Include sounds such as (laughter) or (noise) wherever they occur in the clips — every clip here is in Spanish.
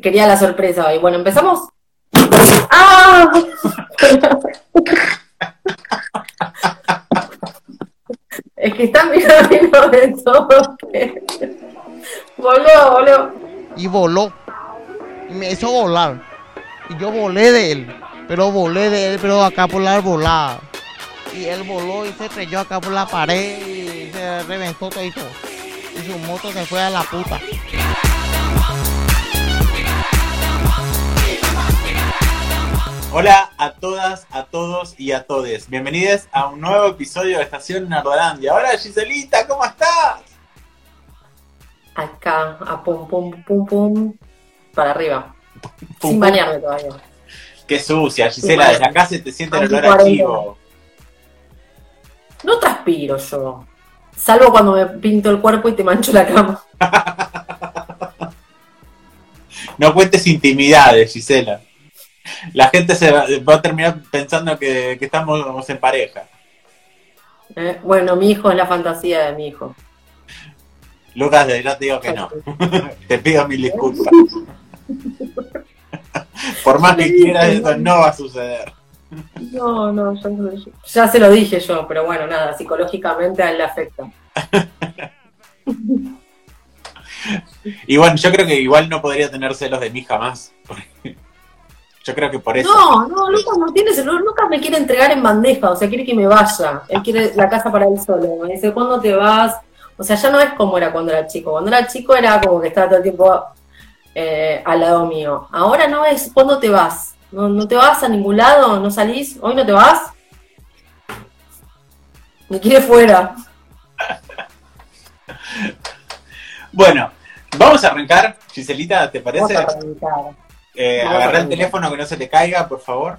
quería la sorpresa hoy. Bueno, empezamos. ¡Ah! es que están mirando de todo. voló, voló. Y voló. Y me hizo volar. Y yo volé de él. Pero volé de él, pero acá por la volada. Y él voló y se estrelló acá por la pared y se reventó todo. Y su moto se fue a la puta. Hola a todas, a todos y a todes. Bienvenidos a un nuevo episodio de Estación Nardolandia. Hola Giselita, ¿cómo estás? Acá, a pum, pum, pum, pum, para arriba. Pum, Sin bañarme todavía. Qué sucia, Gisela, desde acá se te siente el olor a chivo. No transpiro yo. Salvo cuando me pinto el cuerpo y te mancho la cama. (laughs) No cuentes intimidades, Gisela. La gente se va, va a terminar pensando que, que estamos en pareja. ¿eh? Bueno, mi hijo es la fantasía de mi hijo. Lucas, ya te digo que no. (laughs) Te pido mil disculpas. (laughs) Por más que quieras, eso no va a suceder. No, no, ya, ya se lo dije yo, pero bueno, nada, psicológicamente a él le afecta. (laughs) Y bueno, yo creo que igual no podría tener celos de mí jamás. porque Yo creo que por eso. No, no, Lucas no tiene celular, Lucas me quiere entregar en bandeja, o sea, quiere que me vaya. Él quiere la casa para él solo. Me dice, ¿cuándo te vas? O sea, ya no es como era cuando era chico. Cuando era chico era como que estaba todo el tiempo eh, al lado mío. Ahora no es, ¿cuándo te vas? ¿No, ¿No te vas a ningún lado? ¿No salís? ¿Hoy no te vas? Me quiere fuera. (laughs) Bueno, vamos a arrancar. Giselita, ¿te Vamos parece? a arrancar. Eh, agarra el teléfono que no se te caiga, por favor.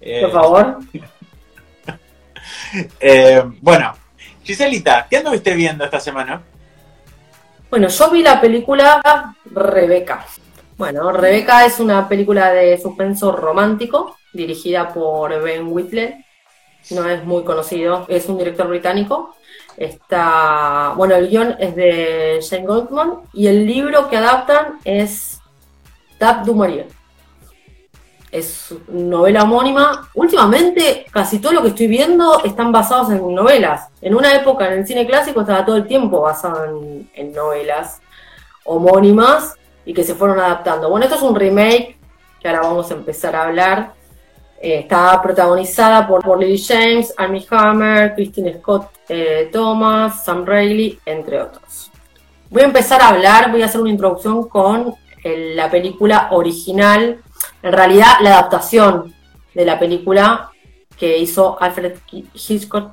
Eh, Por favor. (laughs) eh, bueno, Giselita, ¿qué anduviste viendo esta semana? Bueno, yo vi la película Rebeca. Bueno, Rebeca es una película de suspenso romántico dirigida por Ben Whitler. No es muy conocido, es un director británico. Está, bueno, el guion es de Jane Goldman y el libro que adaptan es Tap du Maurier. Es novela homónima. Últimamente, casi todo lo que estoy viendo están basados en novelas. En una época, en el cine clásico, estaba todo el tiempo basado en, novelas homónimas y que se fueron adaptando. Bueno, esto es un remake que ahora vamos a empezar a hablar. Eh, está protagonizada por, por Lily James, Amy Hammer, Christine Scott eh, Thomas, Sam Reilly, entre otros. Voy a empezar a hablar, voy a hacer una introducción con eh, la película original, en realidad la adaptación de la película que hizo Alfred Hitchcock.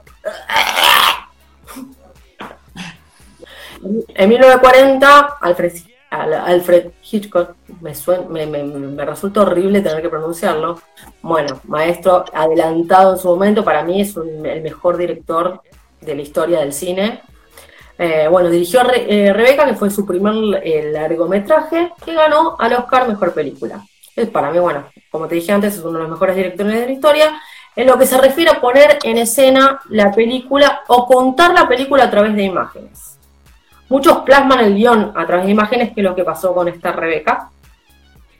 En 1940, Alfred, Al- Alfred Hitchcock, me, suen- me, me- me resulta horrible tener que pronunciarlo. Bueno, maestro adelantado en su momento, para mí es un- el mejor director de la historia del cine. Eh, bueno, dirigió Re- eh, Rebeca, que fue su primer eh, largometraje, que ganó al Oscar Mejor Película. Es para mí, bueno, como te dije antes, es uno de los mejores directores de la historia. En lo que se refiere a poner en escena la película o contar la película a través de imágenes. Muchos plasman el guion a través de imágenes, que es lo que pasó con esta Rebeca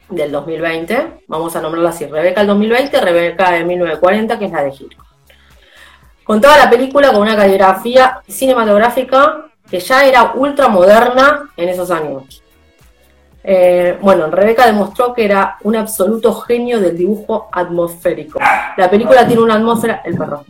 del 2020. Vamos a nombrarla así: Rebeca del 2020, Rebeca de 1940, que es la de Hitchcock. Contaba la película con una caligrafía cinematográfica que ya era ultra moderna en esos años. Eh, bueno, Rebeca demostró que era un absoluto genio del dibujo atmosférico. La película tiene una atmósfera, el perro.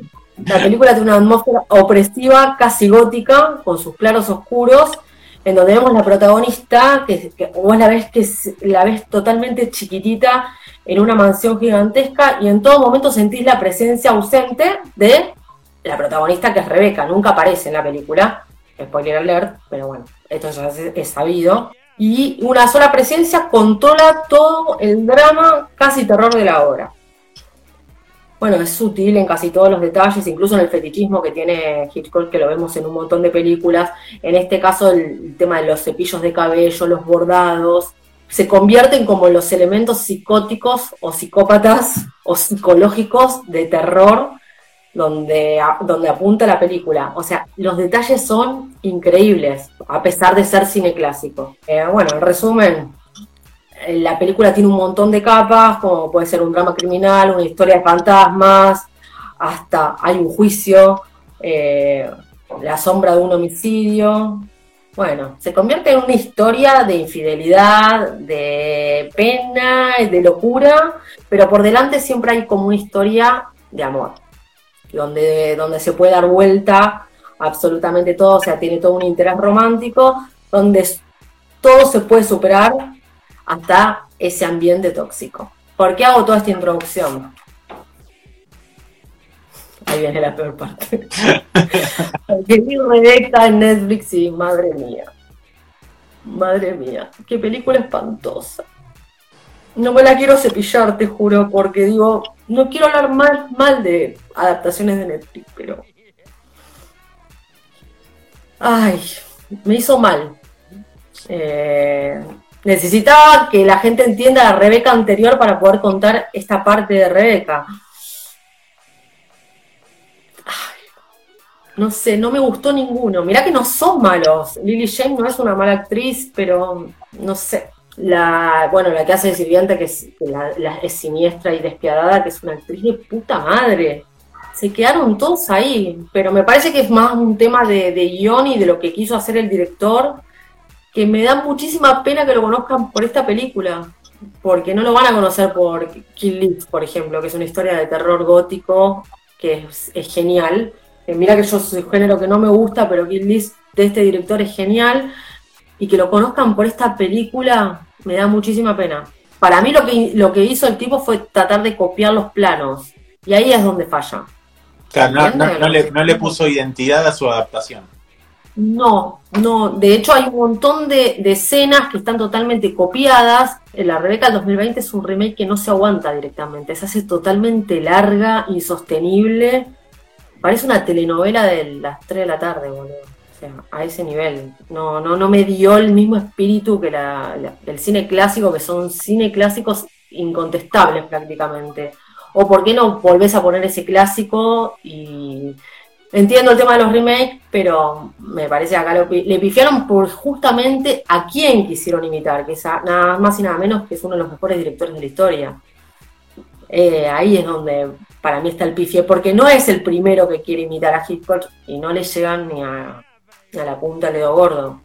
La película tiene una atmósfera opresiva, casi gótica, con sus claros oscuros, en donde vemos la protagonista, que, que vos la ves que la ves totalmente chiquitita en una mansión gigantesca y en todo momento sentís la presencia ausente de la protagonista que es Rebeca, nunca aparece en la película, spoiler alert, pero bueno, esto ya es, sabido. Y una sola presencia controla todo el drama, casi terror de la obra. Bueno, es sutil en casi todos los detalles, incluso en el fetichismo que tiene Hitchcock, que lo vemos en un montón de películas. En este caso, el tema de los cepillos de cabello, los bordados, se convierten como los elementos psicóticos o psicópatas o psicológicos de terror donde, donde apunta la película. O sea, los detalles son increíbles, a pesar de ser cine clásico. Eh, bueno, en resumen, la película tiene un montón de capas, como puede ser un drama criminal, una historia de fantasmas, hasta hay un juicio, eh, la sombra de un homicidio. Bueno, se convierte en una historia de infidelidad, de pena, de locura, pero por delante siempre hay como una historia de amor, donde, donde se puede dar vuelta absolutamente todo, o sea, tiene todo un interés romántico, donde todo se puede superar hasta ese ambiente tóxico. ¿Por qué hago toda esta introducción? Ahí viene la peor parte. (laughs) Porque vi Rebeca en Netflix y madre mía. Madre mía, qué película espantosa. No me la quiero cepillar, te juro, porque digo, no quiero hablar mal, mal de adaptaciones de Netflix, pero. Ay, me hizo mal. Eh, necesitaba que la gente entienda a Rebeca anterior para poder contar esta parte de Rebeca. no sé, no me gustó ninguno. Mirá que no son malos. Lily James no es una mala actriz, pero no sé. La, bueno, la que hace de sirviente, que, es, es siniestra y despiadada, que es una actriz de puta madre. Se quedaron todos ahí, pero me parece que es más un tema de, de guion y de lo que quiso hacer el director, que me da muchísima pena que lo conozcan por esta película, porque no lo van a conocer por Kill List, por ejemplo, que es una historia de terror gótico que es genial mira que yo soy género que no me gusta, pero Kill List de este director es genial. Y que lo conozcan por esta película me da muchísima pena. Para mí lo que, lo que hizo el tipo fue tratar de copiar los planos. Y ahí es donde falla. Claro, no, le, puso identidad a su adaptación. No, no. De hecho, hay un montón de, de, escenas que están totalmente copiadas. La Rebeca del 2020 es un remake que no se aguanta directamente. Se hace totalmente larga, insostenible. Parece una telenovela de las 3 de la tarde, boludo. A ese nivel. No, no, no me dio el mismo espíritu que la, el cine clásico, que son cine clásicos incontestables prácticamente. O por qué no volvés a poner ese clásico y entiendo el tema de los remakes, pero me parece que acá le pifiaron por justamente a quién quisieron imitar, que es nada más y nada menos que es uno de los mejores directores de la historia. Eh, ahí es donde para mí está el pifie, porque no es el primero que quiere imitar a Hitchcock y no le llegan ni a, la punta dedo gordo.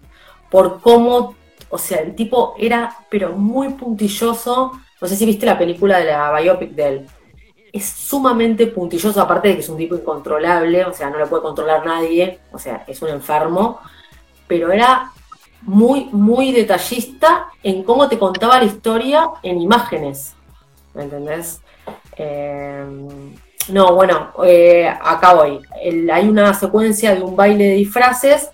Por cómo, o sea, el tipo era, pero muy puntilloso. No sé si viste la película de la biopic de él. Es sumamente puntilloso, aparte de que es un tipo incontrolable, o sea, no lo puede controlar nadie, o sea, es un enfermo, pero era muy, muy detallista en cómo te contaba la historia en imágenes. ¿Me entendés? Eh, no, bueno, eh, acá voy. hay una secuencia de un baile de disfraces.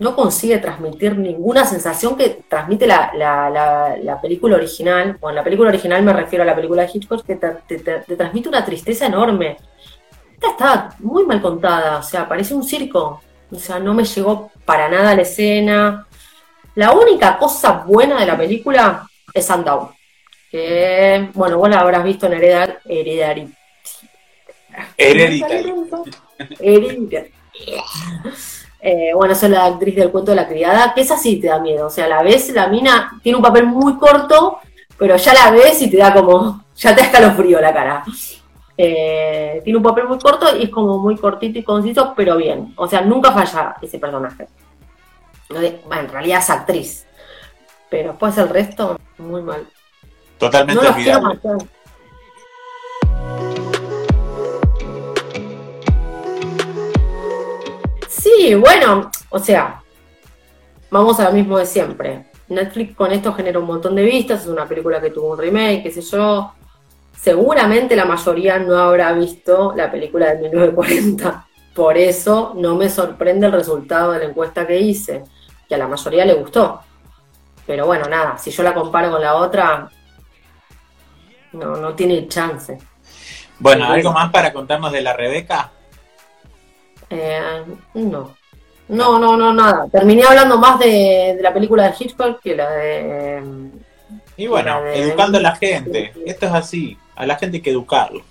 No consigue transmitir ninguna sensación que transmite la, película original. Bueno, la película original me refiero a la película de Hitchcock, que te, transmite una tristeza enorme. Esta está muy mal contada, o sea, parece un circo. O sea, no me llegó para nada la escena. La única cosa buena de la película es Sandown que, bueno, vos la habrás visto en Heredar, Heredary. Hereditary. Hereditary. Eh, bueno, esa es la actriz del cuento de la criada, que esa sí te da miedo. O sea, la ves, la mina tiene un papel muy corto, pero ya la ves y te da como, (laughs) ya te escalofrío la cara. Eh, tiene un papel muy corto y es como muy cortito y conciso, pero bien. O sea, nunca falla ese personaje. Bueno, en realidad es actriz, pero después el resto, muy mal. Totalmente no Sí, bueno, o sea, vamos a lo mismo de siempre. Netflix con esto genera un montón de vistas, es una película que tuvo un remake, qué sé yo. Seguramente la mayoría no habrá visto la película de 1940. Por eso no me sorprende el resultado de la encuesta que hice, que a la mayoría le gustó. Pero bueno, nada, si yo la comparo con la otra, no, no tiene chance. Bueno, ¿algo más para contarnos de la Rebeca? Eh, no. No, no, no, nada. Terminé hablando más de, la película de Hitchcock que la de... Y bueno, educando a la gente. Esto es así. A la gente hay que educarlo.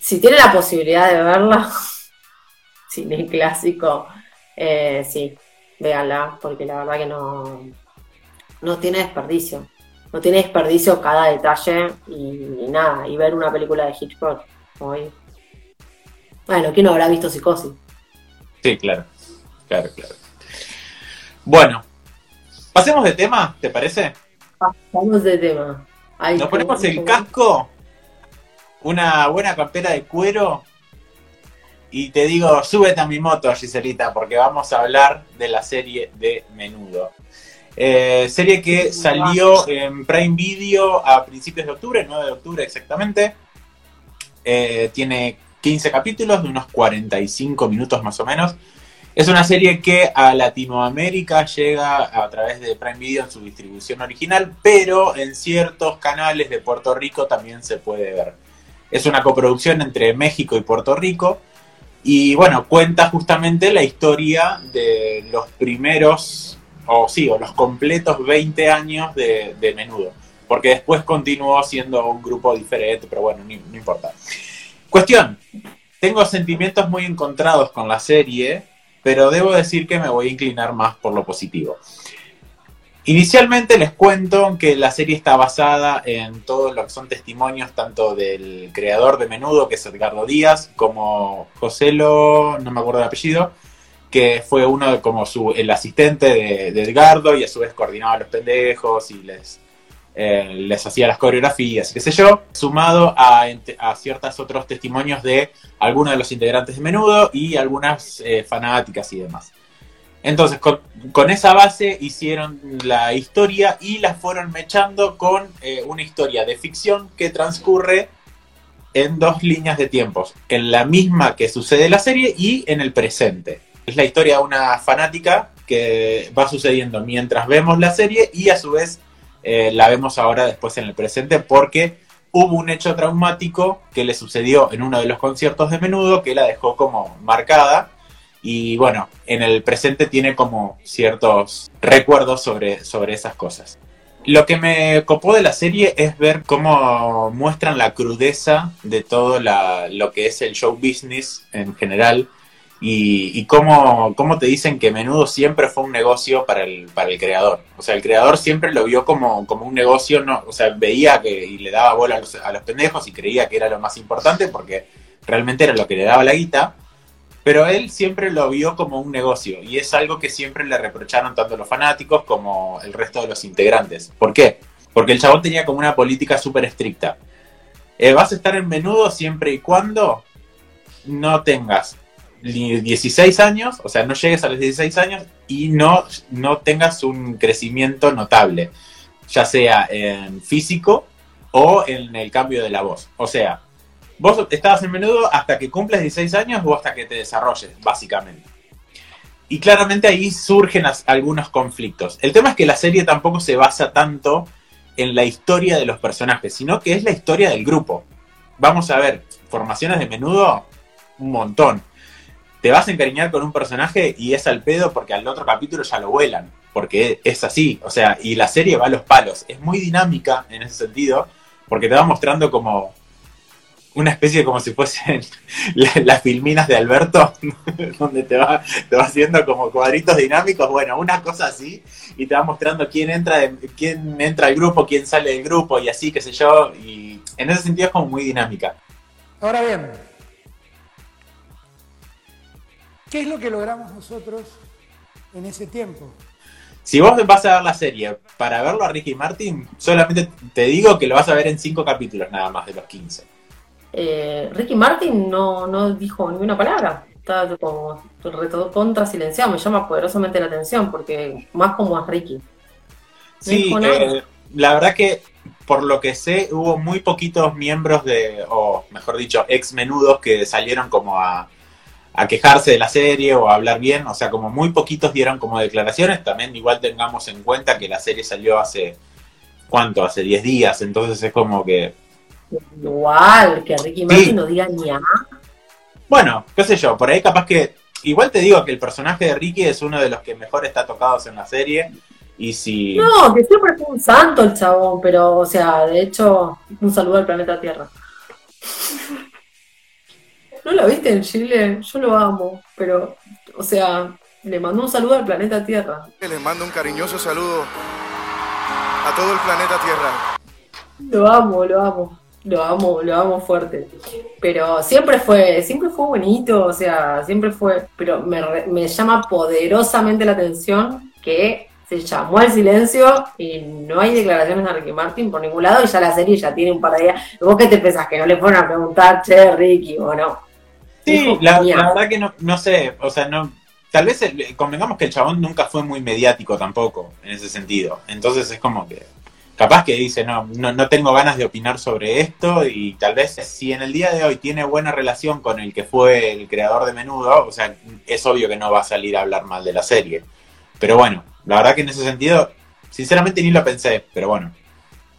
Si tiene la posibilidad de verla, (laughs) cine clásico, eh, sí, véanla, porque la verdad que no, no tiene desperdicio. No tiene desperdicio cada detalle y, nada, y ver una película de Hitchcock hoy. Bueno, ¿quién no habrá visto Psicosis? Sí, claro, claro, claro. Bueno, pasemos de tema, ¿te parece? Pasamos de tema. Nos ponemos el casco, una buena campera de cuero y te digo, súbete a mi moto, Giselita, porque vamos a hablar de la serie de Menudo. Eh, serie que salió en Prime Video a principios de octubre, 9 de octubre exactamente. Eh, tiene 15 capítulos de unos 45 minutos más o menos. Es una serie que a Latinoamérica llega a través de Prime Video en su distribución original, pero en ciertos canales de Puerto Rico también se puede ver. Es una coproducción entre México y Puerto Rico. Y bueno, cuenta justamente la historia de los primeros o sí, o los completos 20 años de, menudo. Porque después continuó siendo un grupo diferente, pero bueno, no, importa. Cuestión, tengo sentimientos muy encontrados con la serie, pero debo decir que me voy a inclinar más por lo positivo. Inicialmente les cuento que la serie está basada en todo lo que son testimonios tanto del creador de Menudo, que es Edgardo Díaz, como Joselo, no me acuerdo el apellido, que fue uno como su, el asistente de, Edgardo y a su vez coordinaba a los pendejos y les, eh, les hacía las coreografías, qué sé yo, sumado a, a ciertos otros testimonios de algunos de los integrantes de Menudo y algunas eh, fanáticas y demás. Entonces, con, esa base hicieron la historia y la fueron mechando con eh, una historia de ficción que transcurre en dos líneas de tiempos, en la misma que sucede en la serie y en el presente. Es la historia de una fanática que va sucediendo mientras vemos la serie y a su vez eh, la vemos ahora después en el presente porque hubo un hecho traumático que le sucedió en uno de los conciertos de menudo que la dejó como marcada y bueno, en el presente tiene como ciertos recuerdos sobre, sobre esas cosas. Lo que me copó de la serie es ver cómo muestran la crudeza de todo lo que es el show business en general y, cómo, te dicen que menudo siempre fue un negocio para el, para el creador. O sea, el creador siempre lo vio como, como un negocio, no, o sea, veía que y le daba bola a los, a los pendejos y creía que era lo más importante porque realmente era lo que le daba la guita, pero él siempre lo vio como un negocio y es algo que siempre le reprocharon tanto los fanáticos como el resto de los integrantes. ¿Por qué? Porque el chabón tenía como una política súper estricta. Eh, vas a estar en menudo siempre y cuando no tengas 16 años, o sea, no llegues a los 16 años y no, no tengas un crecimiento notable, ya sea en físico o en el cambio de la voz. O sea, vos estabas en menudo hasta que cumples 16 años o hasta que te desarrolles, básicamente. Y claramente ahí surgen algunos conflictos. El tema es que la serie tampoco se basa tanto en la historia de los personajes, sino que es la historia del grupo. Vamos a ver, formaciones de menudo, un montón te vas a encariñar con un personaje y es al pedo porque al otro capítulo ya lo vuelan, porque es así, o sea, y la serie va a los palos, es muy dinámica en ese sentido, porque te va mostrando como una especie como si fuesen (laughs) las filminas de Alberto, (laughs) donde te va, te va haciendo como cuadritos dinámicos, bueno, una cosa así, y te va mostrando quién entra, quién entra al grupo, quién sale del grupo, y así, qué sé yo, y en ese sentido es como muy dinámica. Ahora bien, ¿Qué es lo que logramos nosotros en ese tiempo? Si vos vas a ver la serie para verlo a Ricky Martin, solamente te digo que lo vas a ver en cinco capítulos nada más de los 15. Eh, Ricky Martin no, no dijo ninguna palabra. Está como reto contra silenciado. Me llama poderosamente la atención porque más como es Ricky. sí, eh, la verdad que por lo que sé hubo muy poquitos miembros de, o mejor dicho, ex menudos que salieron como a, a quejarse de la serie o a hablar bien, o sea, como muy poquitos dieron como declaraciones, también igual tengamos en cuenta que la serie salió hace, ¿cuánto? Hace 10 días, entonces es como que... Igual, que Ricky Martin no diga ni a... Bueno, qué sé yo, por ahí capaz que... Igual te digo que el personaje de Ricky es uno de los que mejor está tocados en la serie. Y si. No, que siempre fue un santo el chabón, pero, o sea, de hecho, un saludo al planeta Tierra. ¿No lo viste en Chile? Yo lo amo, pero, o sea, le mando un saludo al planeta Tierra. Le mando un cariñoso saludo a todo el planeta Tierra. Lo amo, lo amo. Lo amo, lo amo fuerte. Pero siempre fue, siempre fue bonito, o sea, siempre fue. Pero me, me llama poderosamente la atención que se llamó al silencio y no hay declaraciones de Ricky Martin por ningún lado y ya la serie ya tiene un par de días. ¿Vos qué te pensás? Que no le fueron a preguntar, che, Ricky, o no. Sí, la, la verdad que no, no sé, o sea, no, tal vez el- convengamos que el chabón nunca fue muy mediático tampoco, en ese sentido. Entonces es como que, capaz que dice, no, no, no tengo ganas de opinar sobre esto y tal vez si en el día de hoy tiene buena relación con el que fue el creador de Menudo, o sea, es obvio que no va a salir a hablar mal de la serie. Pero bueno, la verdad que en ese sentido, sinceramente ni lo pensé, pero bueno.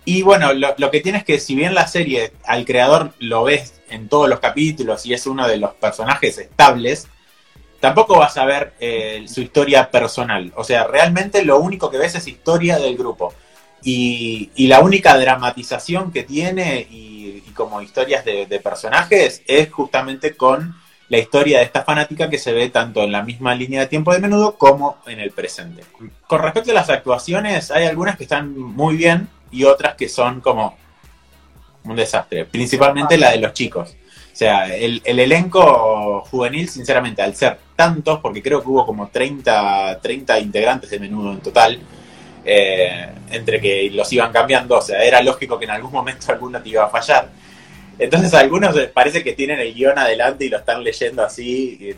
Y bueno, lo, que tiene es que si bien la serie al creador lo ves en todos los capítulos y es uno de los personajes estables, tampoco vas a ver eh, su historia personal. O sea, realmente lo único que ves es historia del grupo. Y, la única dramatización que tiene y, como historias de personajes es justamente con la historia de esta fanática que se ve tanto en la misma línea de tiempo de menudo como en el presente. Con respecto a las actuaciones, hay algunas que están muy bien y otras que son como un desastre, principalmente la de los chicos. O sea, el, el elenco juvenil, sinceramente, al ser tantos, porque creo que hubo como 30, 30 integrantes de menudo en total, eh, entre que los iban cambiando, o sea, era lógico que en algún momento (laughs) alguno te iba a fallar. Entonces algunos eh, parece que tienen el guion adelante y lo están leyendo así,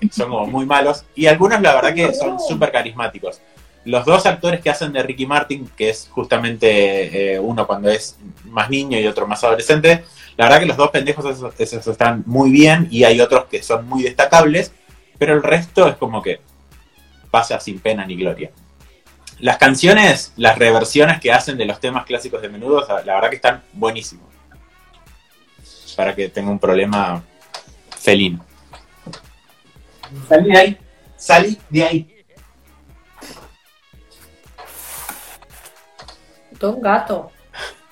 y, son como muy malos, y algunos la verdad que son súper carismáticos. Los dos actores que hacen de Ricky Martin, que es justamente eh, uno cuando es más niño y otro más adolescente, la verdad que los dos pendejos esos, esos están muy bien y hay otros que son muy destacables, pero el resto es como que pasa sin pena ni gloria. Las canciones, las reversiones que hacen de los temas clásicos de menudo, la la verdad que están buenísimos. Para que tenga un problema felino. Salí de ahí. Salí de ahí. Todo un gato.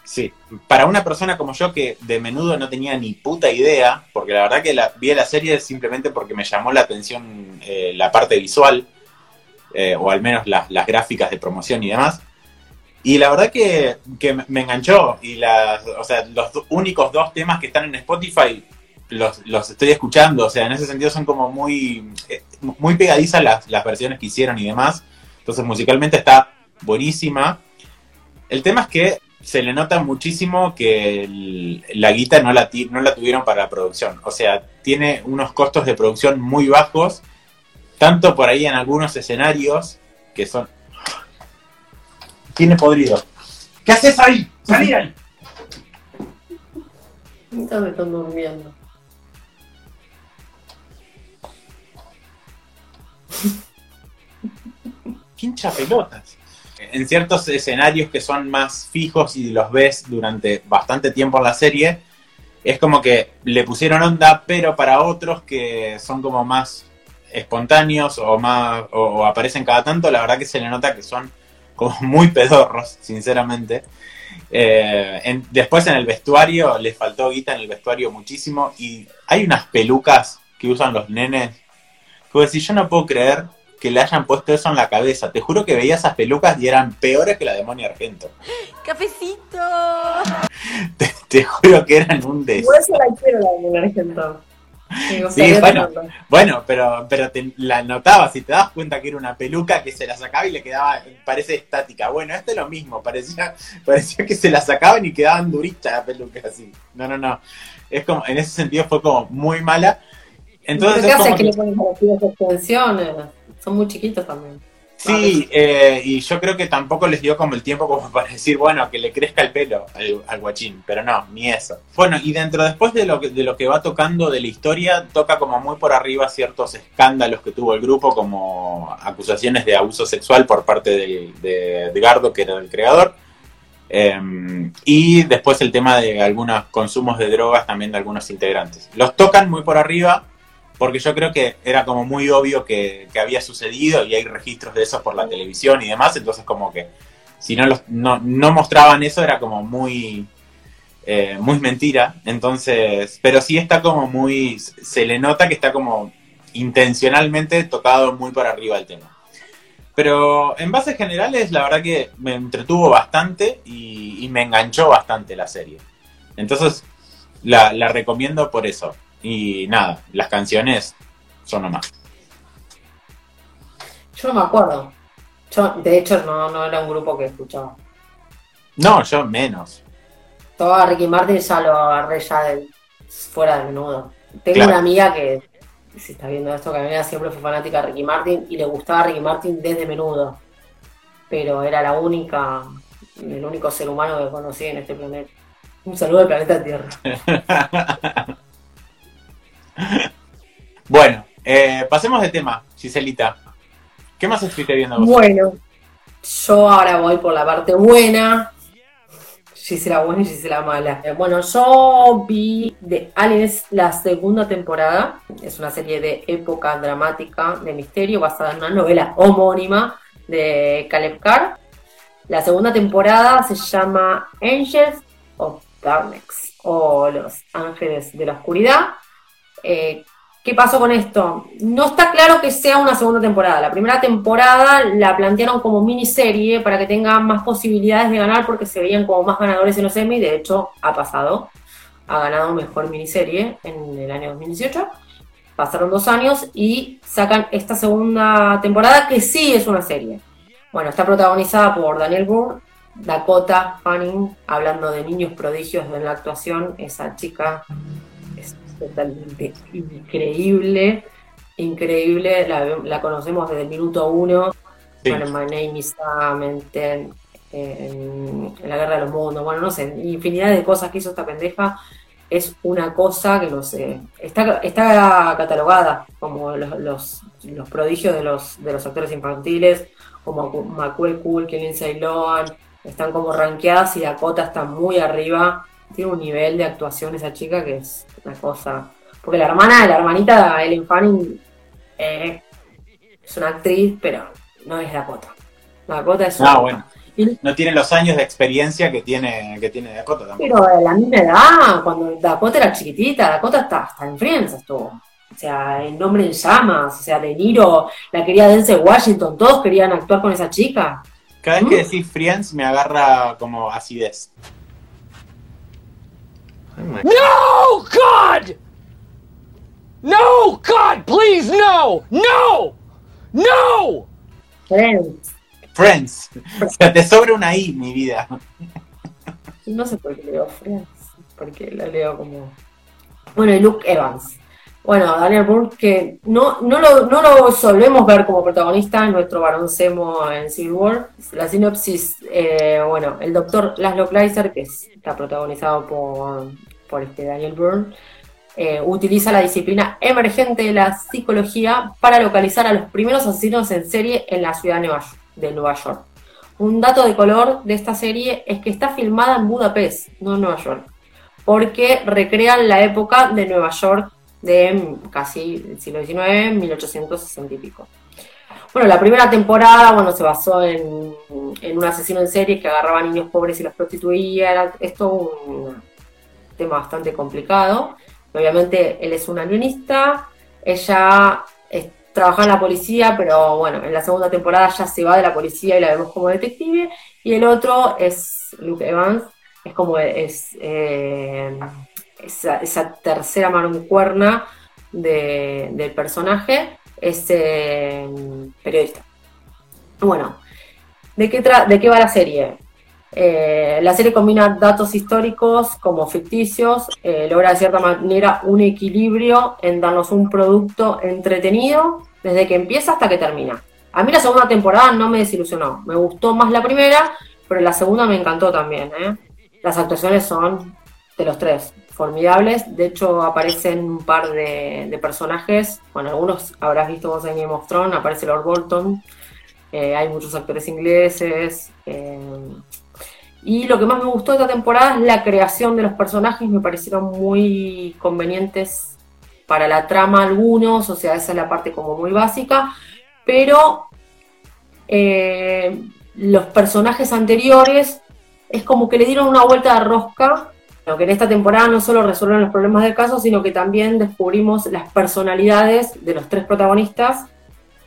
Sí, para una persona como yo que de menudo no tenía ni puta idea, porque la verdad que vi la serie simplemente porque me llamó la atención eh, la parte visual, eh, o al menos las, las gráficas de promoción y demás. Y la verdad que, que me- enganchó. Y las, o sea, los únicos dos temas que están en Spotify los, los estoy escuchando. O sea, en ese sentido son como muy, eh, muy pegadizas las, las versiones que hicieron y demás. Entonces musicalmente está buenísima. El tema es que se le nota muchísimo que el- la guita no la, no la tuvieron para la producción. O sea, tiene unos costos de producción muy bajos, tanto por ahí en algunos escenarios que son... Tiene podrido. ¿Qué haces ahí? ¡Salí ahí! Están están durmiendo. ¿Qué hincha pelotas? En ciertos escenarios que son más fijos y los ves durante bastante tiempo en la serie, es como que le pusieron onda, pero para otros que son como más espontáneos o más o, aparecen cada tanto, la verdad que se le nota que son como muy pedorros, sinceramente. Eh, después en el vestuario, les faltó guita en el vestuario muchísimo y hay unas pelucas que usan los nenes. Vos decís, yo no puedo creer que le hayan puesto eso en la cabeza. Te juro que veía esas pelucas y eran peores que la de Moni Argento. ¡Cafecito! Te, te juro que eran un des. Igual se la quiero la de Mujer Argento. Sí, bueno. Bueno, pero, pero te, la notabas y te das cuenta que era una peluca que se la sacaba y le quedaba, parece estática. Bueno, esto es lo mismo, parecía, parecía que se la sacaban y quedaban duritas la peluca así. No, no, no. Es como, en ese sentido fue como muy mala. Entonces ¿Pero qué es hace como que que- le ponen pibes extensiones? Son muy chiquitos también. Sí, eh, y yo creo que tampoco les dio como el tiempo como para decir, bueno, que le crezca el pelo al, al guachín, pero no, ni eso. Bueno, y dentro después de lo, que, de lo que va tocando de la historia, toca como muy por arriba ciertos escándalos que tuvo el grupo, como acusaciones de abuso sexual por parte de, de Edgardo, que era el creador. Eh, y después el tema de algunos consumos de drogas también de algunos integrantes. Los tocan muy por arriba, porque yo creo que era como muy obvio que, había sucedido y hay registros de eso por la televisión y demás, entonces como que si no, los, no, mostraban eso era como muy, eh, muy mentira, entonces, pero sí está como muy, se le nota que está como intencionalmente tocado muy por arriba el tema. Pero en bases generales, la verdad que me entretuvo bastante y, y me enganchó bastante la serie. Entonces, la, la recomiendo por eso. Y nada, las canciones son nomás. Yo no me acuerdo. Yo, de hecho, no, no era un grupo que escuchaba. No, yo menos. Todo a Ricky Martin ya lo agarré ya de, fuera de menudo. Tengo Claro. una amiga que, si está viendo esto, que mi amiga siempre fue fanática de Ricky Martin y le gustaba Ricky Martin desde menudo. Pero era la única, el único ser humano que conocí en este planeta. Un saludo al planeta Tierra. (laughs) Bueno, eh, pasemos de tema, Giselita. ¿Qué más estuviste viendo vos? Bueno, yo ahora voy por la parte buena. Gisela buena y Gisela mala. Eh, Bueno, yo vi de Aliens la segunda temporada. Es una serie de época dramática de misterio basada en una novela homónima de Caleb Carr. La segunda temporada se llama Angels of Darkness o Los Ángeles de la Oscuridad. Eh, ¿Qué pasó con esto? No está claro que sea una segunda temporada. La primera temporada la plantearon como miniserie para que tenga más posibilidades de ganar porque se veían como más ganadores en los Emmy. De hecho, ha pasado. Ha ganado mejor miniserie en el año 2018. Pasaron dos años y sacan esta segunda temporada que sí es una serie. Bueno, está protagonizada por Daniel Boone, Dakota Fanning, hablando de niños prodigios en la actuación. Esa chica totalmente increíble, increíble. La, la conocemos desde el minuto uno. Sí. Bueno, My Name is Sam, en, La Guerra de los Mundos. Bueno, no sé, infinidad de cosas que hizo esta pendeja. Es una cosa que no sé. Está, está catalogada como los, los, los prodigios de los, de los actores infantiles, como Macuel Cool, Lindsay Lohan. Están como rankeadas y Dakota está muy arriba tiene un nivel de actuación esa chica que es una cosa. Porque la hermana, la hermanita de Ellen Fanning eh, es una actriz, pero no es Dakota. Dakota es Ah, una- bueno. Y- No tiene los años de experiencia que tiene, que tiene Dakota tampoco. Pero a la misma edad, cuando Dakota era chiquitita, Dakota hasta, hasta en Friends estuvo. O sea, el nombre en llamas, o sea, De Niro, la quería Denzel Washington, todos querían actuar con esa chica. Cada vez que ¿Mm? decís Friends me agarra como acidez. No, God! No, God, please, no! No! No! Friends. Friends. O sea, te sobra una I, mi vida. No sé por qué leo Friends, porque la leo como. Bueno, y Luke Evans. Bueno, Daniel Boone, que no, no, lo, no lo solemos ver como protagonista en nuestro baroncemo en Civil War. La sinopsis, eh, bueno, el doctor Laszlo Kleiser, que es- está protagonizado por, por este Daniel Boone, eh, utiliza la disciplina emergente de la psicología para localizar a los primeros asesinos en serie en la ciudad. De Nueva York. Un dato de color de esta serie es que está filmada en Budapest, no en Nueva York, porque recrean la época de Nueva York de casi el siglo XIX, 1860 y pico. Bueno, la primera temporada bueno, se basó en, en un asesino en serie que agarraba a niños pobres y los prostituía. Era esto un tema bastante complicado. Obviamente él es un alionista, ella trabaja en la policía, pero bueno, en la segunda temporada ya se va de la policía y la vemos como detective. Y el otro es Luke Evans, es como es, eh, esa, esa tercera mancuerna de- del personaje, es eh, periodista. Bueno, ¿de qué, ¿de qué va la serie? Eh, la serie combina datos históricos como ficticios, eh, logra de cierta manera un equilibrio en darnos un producto entretenido desde que empieza hasta que termina. A mí la segunda temporada no me desilusionó, me gustó más la primera, pero la segunda me encantó también. Las actuaciones son de los tres formidables, de hecho aparecen un par de, personajes, bueno, algunos habrás visto vos en Game of Thrones, aparece Lord Bolton, eh, hay muchos actores ingleses. eh, y lo que más me gustó de esta temporada es la creación de los personajes, me parecieron muy convenientes para la trama algunos, o sea, esa es la parte como muy básica, pero eh, los personajes anteriores es como que le dieron una vuelta de rosca, que en esta temporada no solo resuelven los problemas del caso, sino que también descubrimos las personalidades de los tres protagonistas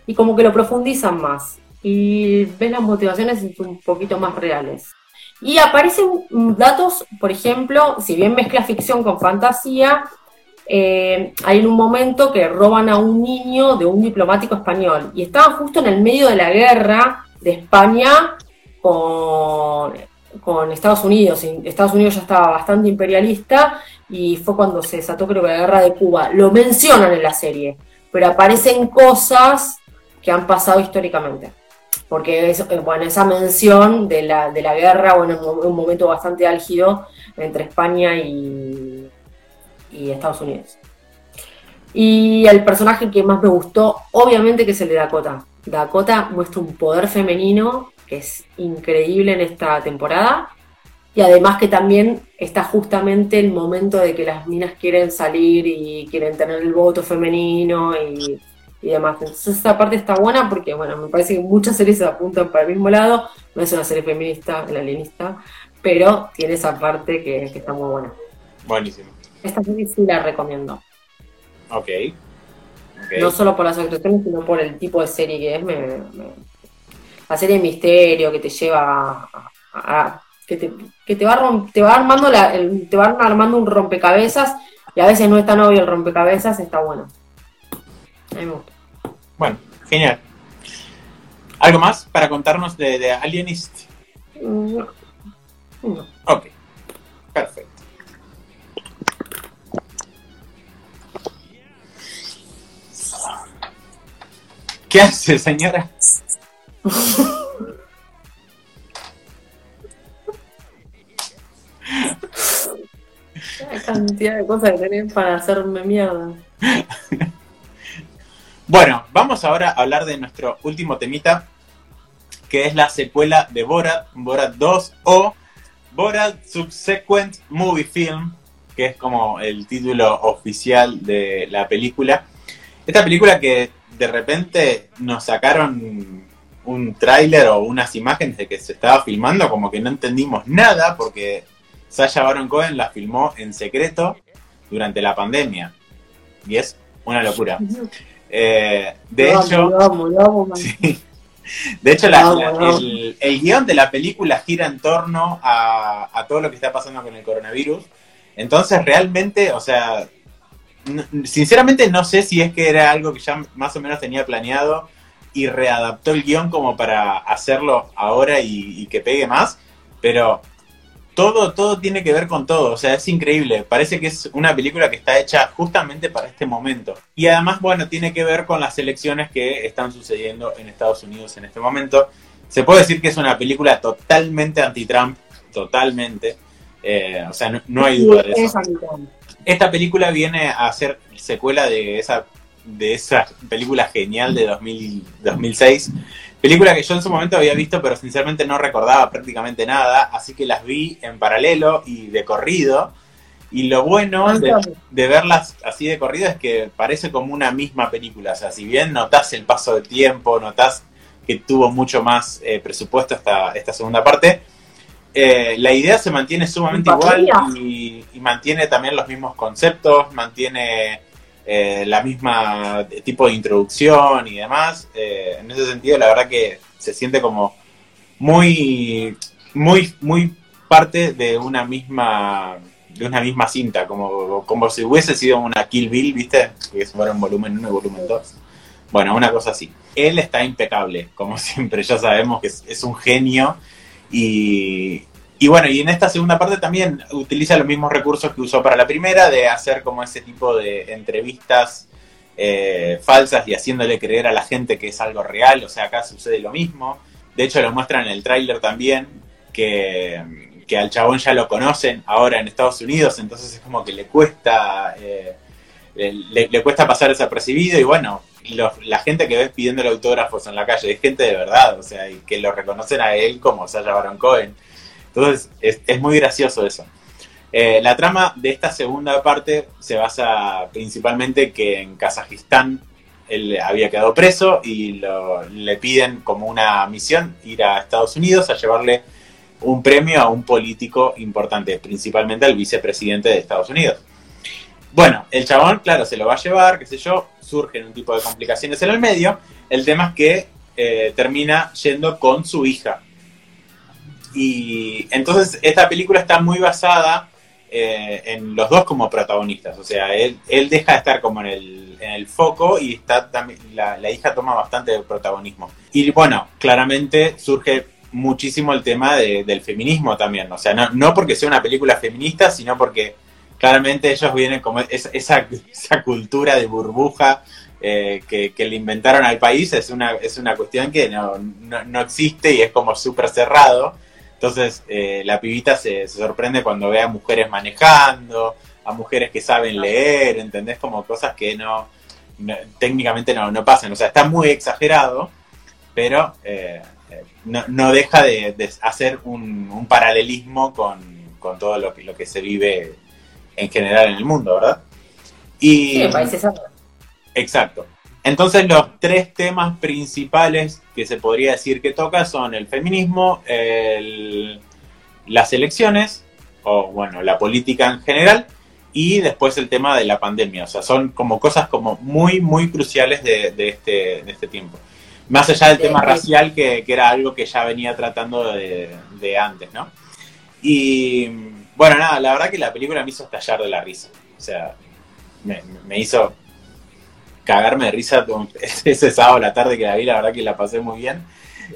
y como que lo profundizan más. y ves las motivaciones un poquito más reales. Y aparecen datos, por ejemplo, si bien mezcla ficción con fantasía, eh, hay un momento que roban a un niño de un diplomático español y estaban justo en el medio de la guerra de España con, con Estados Unidos. Estados Unidos ya estaba bastante imperialista y fue cuando se desató creo que la guerra de Cuba. Lo mencionan en la serie, pero aparecen cosas que han pasado históricamente. Porque es, eh, bueno, esa mención de la, de la guerra, bueno, un momento bastante álgido entre España y, y Estados Unidos. Y el personaje que más me gustó, obviamente que es el de Dakota. Dakota muestra un poder femenino que es increíble en esta temporada. Y además que también está justamente el momento de que las minas quieren salir y quieren tener el voto femenino y, demás. Entonces esta parte está buena porque, bueno, me parece que muchas series se apuntan para el mismo lado. No es una serie feminista, la alienista, pero tiene esa parte que, está muy buena. Buenísimo. Esta serie sí la recomiendo. Ok. No solo por las actuaciones, sino por el tipo de serie que es. la serie de misterio que te lleva a que te, que te va, te va armando la, te va armando un rompecabezas y a veces no es tan obvio el rompecabezas, está bueno. A mí me gusta. Bueno, genial. ¿Algo más para contarnos de, de Alienist? No. no. Ok, perfecto. ¿Qué hace, señora? Cosas que tenés para hacerme mierda. (laughs) bueno, vamos ahora a hablar de nuestro último temita, que es la secuela de Borat, Borat 2 o Borat Subsequent Movie Film, que es como el título oficial de la película. Esta película que de repente nos sacaron un tráiler o unas imágenes de que se estaba filmando, como que no entendimos nada, porque Sasha Baron Cohen la filmó en secreto durante la pandemia. Y es una locura. Eh, de hecho, de hecho el, guion de la película gira en torno a, todo lo que está pasando con el coronavirus. Entonces, realmente, o sea, sinceramente no sé si es que era algo que ya más o menos tenía planeado y readaptó el guion como para hacerlo ahora y que pegue más. Pero todo, todo tiene que ver con todo, o sea, es increíble. Parece que es una película que está hecha justamente para este momento. Y además, bueno, tiene que ver con las elecciones que están sucediendo en Estados Unidos en este momento. Se puede decir que es una película totalmente anti-Trump, totalmente. Eh, o sea, no, hay duda de eso. Esta película viene a ser secuela de esa, de esa película genial de 2000, 2006 Película que yo en su momento había visto, pero sinceramente no recordaba prácticamente nada, así que las vi en paralelo y de corrido. Y lo bueno de, verlas así de corrido es que parece como una misma película. O sea, si bien notas el paso del tiempo, notas que tuvo mucho más eh, presupuesto esta, esta segunda parte, eh, la idea se mantiene sumamente igual y, y, mantiene también los mismos conceptos, mantiene eh, la misma tipo de introducción y demás. Eh, en ese sentido, la verdad que se siente como muy, muy, muy parte de una misma de una misma cinta, como, como si hubiese sido una Kill Bill, ¿viste? Que un volumen 1 y volumen 2. Bueno, una cosa así. Él está impecable, como (laughs) siempre, ya sabemos que es un genio y, y bueno, y en esta segunda parte también utiliza los mismos recursos que usó para la primera, de hacer como ese tipo de entrevistas eh, falsas y haciéndole creer a la gente que es algo real. O sea, acá sucede lo mismo. De hecho, lo muestran en el tráiler también, que, al chabón ya lo conocen ahora en Estados Unidos, entonces es como que le cuesta, eh, le, cuesta pasar desapercibido y bueno, la gente que ves pidiéndole autógrafos en la calle es gente de verdad, o sea, y que lo reconocen a él como Sasha Baron Cohen. Entonces es, muy gracioso eso. Eh, la trama de esta segunda parte se basa principalmente que en Kazajistán él había quedado preso y le piden como una misión ir a Estados Unidos a llevarle un premio a un político importante, principalmente al vicepresidente de Estados Unidos. Bueno, el chabón, claro, se lo va a llevar, qué sé yo, surgen un tipo de complicaciones en el medio. El tema es que eh, termina yendo con su hija. Y entonces esta película está muy basada eh, en los dos como protagonistas. O sea, él, él deja de estar como en el, en el foco y está también, la, la hija toma bastante protagonismo. Y bueno, claramente surge muchísimo el tema de- del feminismo también. O sea, no, no porque sea una película feminista, sino porque claramente ellos vienen como es- esa, esa cultura de burbuja eh, que, que le inventaron al país. Es una, es una cuestión que no, no, no existe y es como súper cerrado. Entonces, eh, la pibita se, se sorprende cuando ve a mujeres manejando, a mujeres que saben leer, ¿entendés? Como cosas que no, no- técnicamente no, no pasan. O sea, está muy exagerado, pero eh, eh, no, no deja de, de hacer un, un paralelismo con, con todo lo que, lo que se vive en general en el mundo, ¿verdad? Y, Sí, esa- Exacto. Entonces los tres temas principales que se podría decir que toca son el feminismo, el- las elecciones, o bueno, la política en general, y después el tema de la pandemia. O sea, son como cosas como muy, muy cruciales de, de este, de este tiempo. Más allá del De- tema racial, que, que era algo que ya venía tratando de, de antes, ¿no? Y bueno, nada, la verdad que la película me hizo estallar de la risa. O sea, me, me hizo cagarme de risa (laughs) ese sábado a la tarde que la vi, la verdad que la pasé muy bien.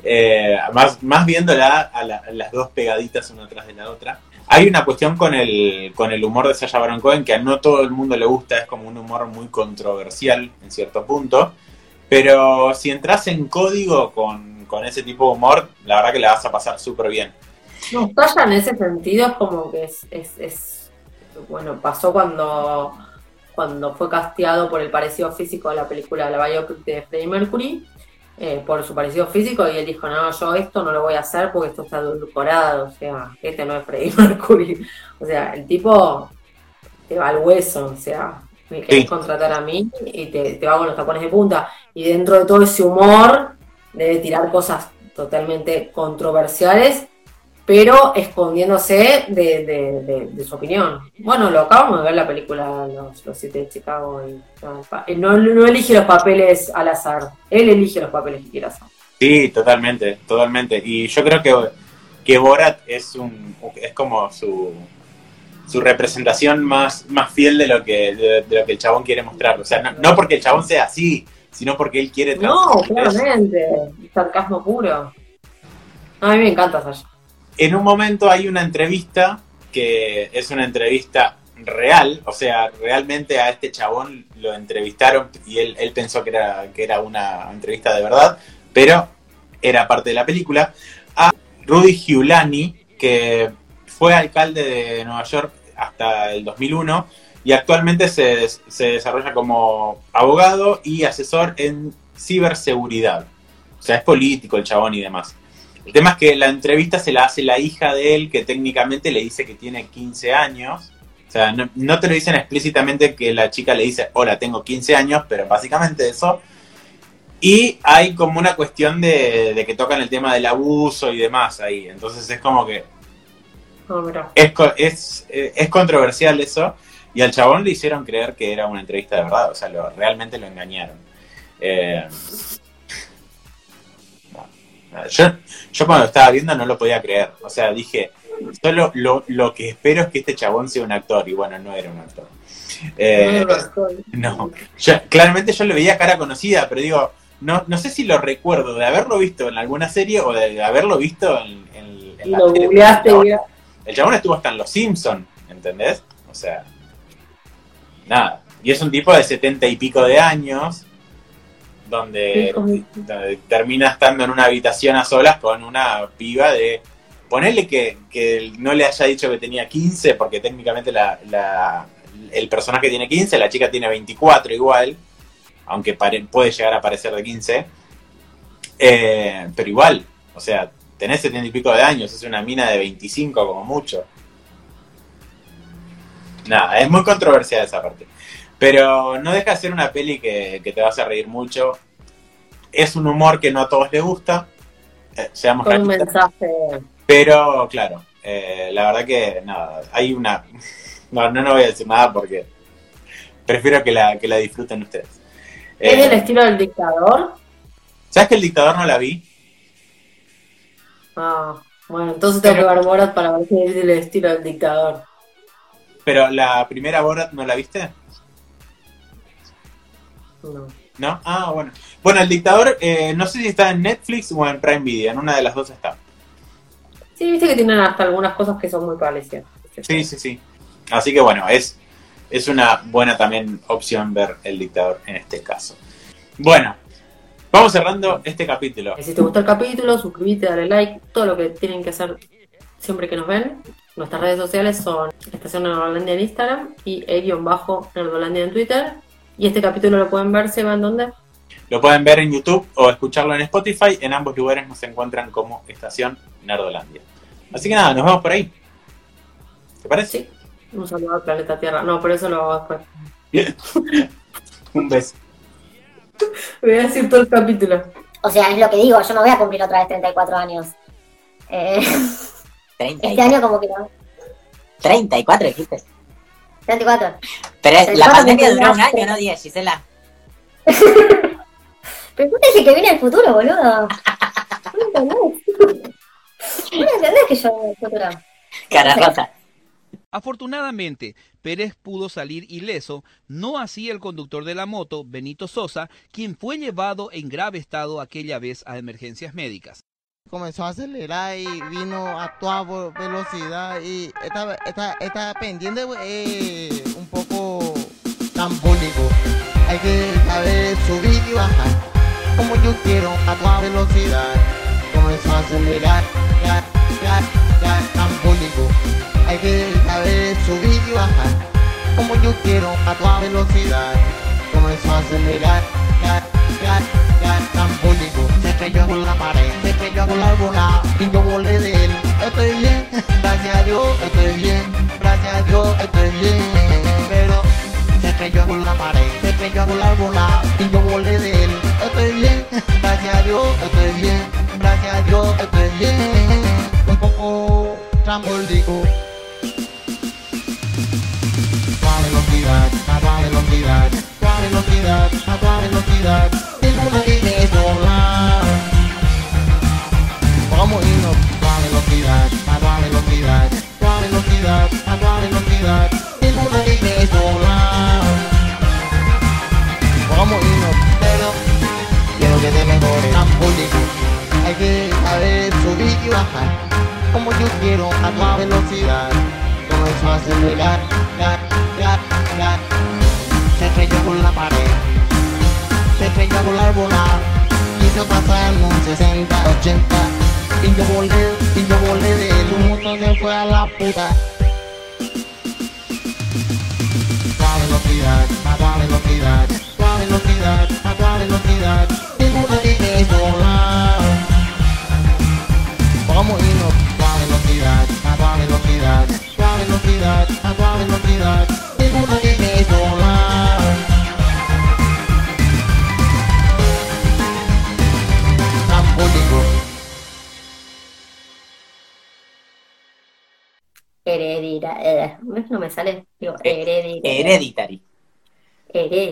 Eh, más, más viéndola a, la- las dos pegaditas una tras de la otra. Hay una cuestión con el, con el humor de Sasha Baron Cohen que a no todo el mundo le gusta, es como un humor muy controversial en cierto punto. Pero si entras en código con, con ese tipo de humor, la verdad que la vas a pasar súper bien. No, Sasha en ese sentido es como que es, es- bueno, pasó cuando, cuando fue casteado por el parecido físico de la película La biopic de Freddie Mercury, eh, por su parecido físico, y él dijo, no, yo esto no lo voy a hacer porque esto está edulcorado, o sea, este no es Freddie (laughs) Mercury. O sea, el tipo te va al hueso, o sea, me querés Sí. contratar a mí y te, te va con los tapones de punta. Y dentro de todo ese humor, debe tirar cosas totalmente controversiales pero escondiéndose de, de- de- de su opinión. Bueno, lo acabamos de ver la película Los, los Siete de Chicago. Y, no, él no, elige los papeles al azar, él elige los papeles que quiere hacer. Sí, totalmente, totalmente. Y yo creo que, que Borat es un es como su, su representación más, más fiel de lo que de, lo que el chabón quiere mostrar. O sea, no, no porque el chabón sea así, sino porque él quiere No, claramente, sarcasmo puro. A mí me encanta Sasha. En un momento hay una entrevista que es una entrevista real, o sea, realmente a este chabón lo entrevistaron y él, pensó que era, que era una entrevista de verdad, pero era parte de la película, a Rudy Giuliani, que fue alcalde de Nueva York hasta el 2001 y actualmente se, se desarrolla como abogado y asesor en ciberseguridad. O sea, es político el chabón y demás. El tema es que la entrevista se la hace la hija de él, que técnicamente le dice que tiene 15 años. O sea, no, no te lo dicen explícitamente que la chica le dice, hola, tengo 15 años, pero básicamente eso. Y hay como una cuestión de, de que tocan el tema del abuso y demás ahí. Entonces es como que mira. es, es, eh, es controversial eso. Y al chabón le hicieron creer que era una entrevista de verdad. O sea, lo, realmente lo engañaron. Eh, yo, yo cuando lo estaba viendo no lo podía creer. O sea, dije, solo lo, lo que espero es que este chabón sea un actor. Y bueno, no era un actor. Eh, no, yo- claramente yo le veía cara conocida, pero digo, no, no sé si lo recuerdo de haberlo visto en alguna serie o de haberlo visto en, en- en la Lo tele. googleaste y mira. El chabón estuvo hasta en Los Simpson, ¿entendés? O sea, nada. Y es un tipo de setenta y pico de años, donde, termina estando en una habitación a solas con una piba de... Ponerle que, que no le haya dicho que tenía 15, porque técnicamente la, la- el personaje tiene 15, la chica tiene 24 igual, aunque pare- puede llegar a parecer de 15. Eh, pero igual, o sea, tenés 70 y pico de años, es una mina de 25 como mucho. Nada, es muy controversial esa parte. Pero no deja de ser una peli que, que te vas a reír mucho. Es un humor que no a todos les gusta. eh, seamos Con un realistas. mensaje. Pero claro, eh, la verdad que nada, hay una... (laughs) No, no, no voy a decir nada porque prefiero que la, que la disfruten ustedes. ¿Es Eh, del estilo del dictador? ¿Sabes que el dictador no la vi? Ah, bueno, entonces tengo que ver Borat para ver si es el estilo del dictador. Pero la primera Borat no la viste? No. ¿No? Ah, bueno. Bueno, el dictador, eh, no sé si está en Netflix o en Prime Video, en una de las dos está. Sí, viste que tienen hasta algunas cosas que son muy parecidas. Sí, sí, sí. Así que bueno, es, es una buena también opción ver el dictador en este caso. Bueno, vamos cerrando este capítulo. Si te gustó el capítulo, suscríbete, dale like, todo lo que tienen que hacer siempre que nos ven. Nuestras redes sociales son Estación Nerdolandia en Instagram y e-nerdolandia en Twitter. Y este capítulo lo pueden ver, se van donde? Lo pueden ver en YouTube o escucharlo en Spotify. En ambos lugares nos encuentran como Estación Nerdolandia. Así que nada, nos vemos por ahí. ¿Te parece? Sí. Un saludo al planeta Tierra. No, pero eso lo hago después. (laughs) Un beso. (laughs) Voy a decir todo el capítulo. O sea, es lo que digo, yo no voy a cumplir otra vez 34 años. Eh, 30 (laughs) este año como que no. 34 dijiste. 34. Pero es- la 34 pandemia duró un año, no 10, Gisela. (laughs) Pero tú te dije que viene el futuro, boludo. ¿No entendés? (laughs) ¿No entendés que yo el futuro? Cara rota. Afortunadamente, Pérez pudo salir ileso, no así el conductor de la moto, Benito Sosa, quien fue llevado en grave estado aquella vez a emergencias médicas. comenzó a acelerar y vino a toda velocidad y esta, esta, esta pendiente poco tambólico. Hay que saber subir y bajar, como yo quiero a toda velocidad. Comenzó a acelerar, ya, ya, ya, tambólico. Hay que saber subir y bajar, como yo quiero a toda velocidad. Comenzó a acelerar, ya, ya, ya, tambólico. Se estrelló con la pared, se estrelló con la bola y yo volé de él. Estoy bien, gracias a Dios, estoy bien, gracias a Dios, estoy bien. Pero estrelló con la pared, se estrelló con la bola y yo volé de él. Estoy bien, gracias a Dios, estoy bien, gracias a Dios, estoy bien. Un poco trambólico. a velocidad, a velocidad, toda velocidad, a velocidad. Heredira. Eh,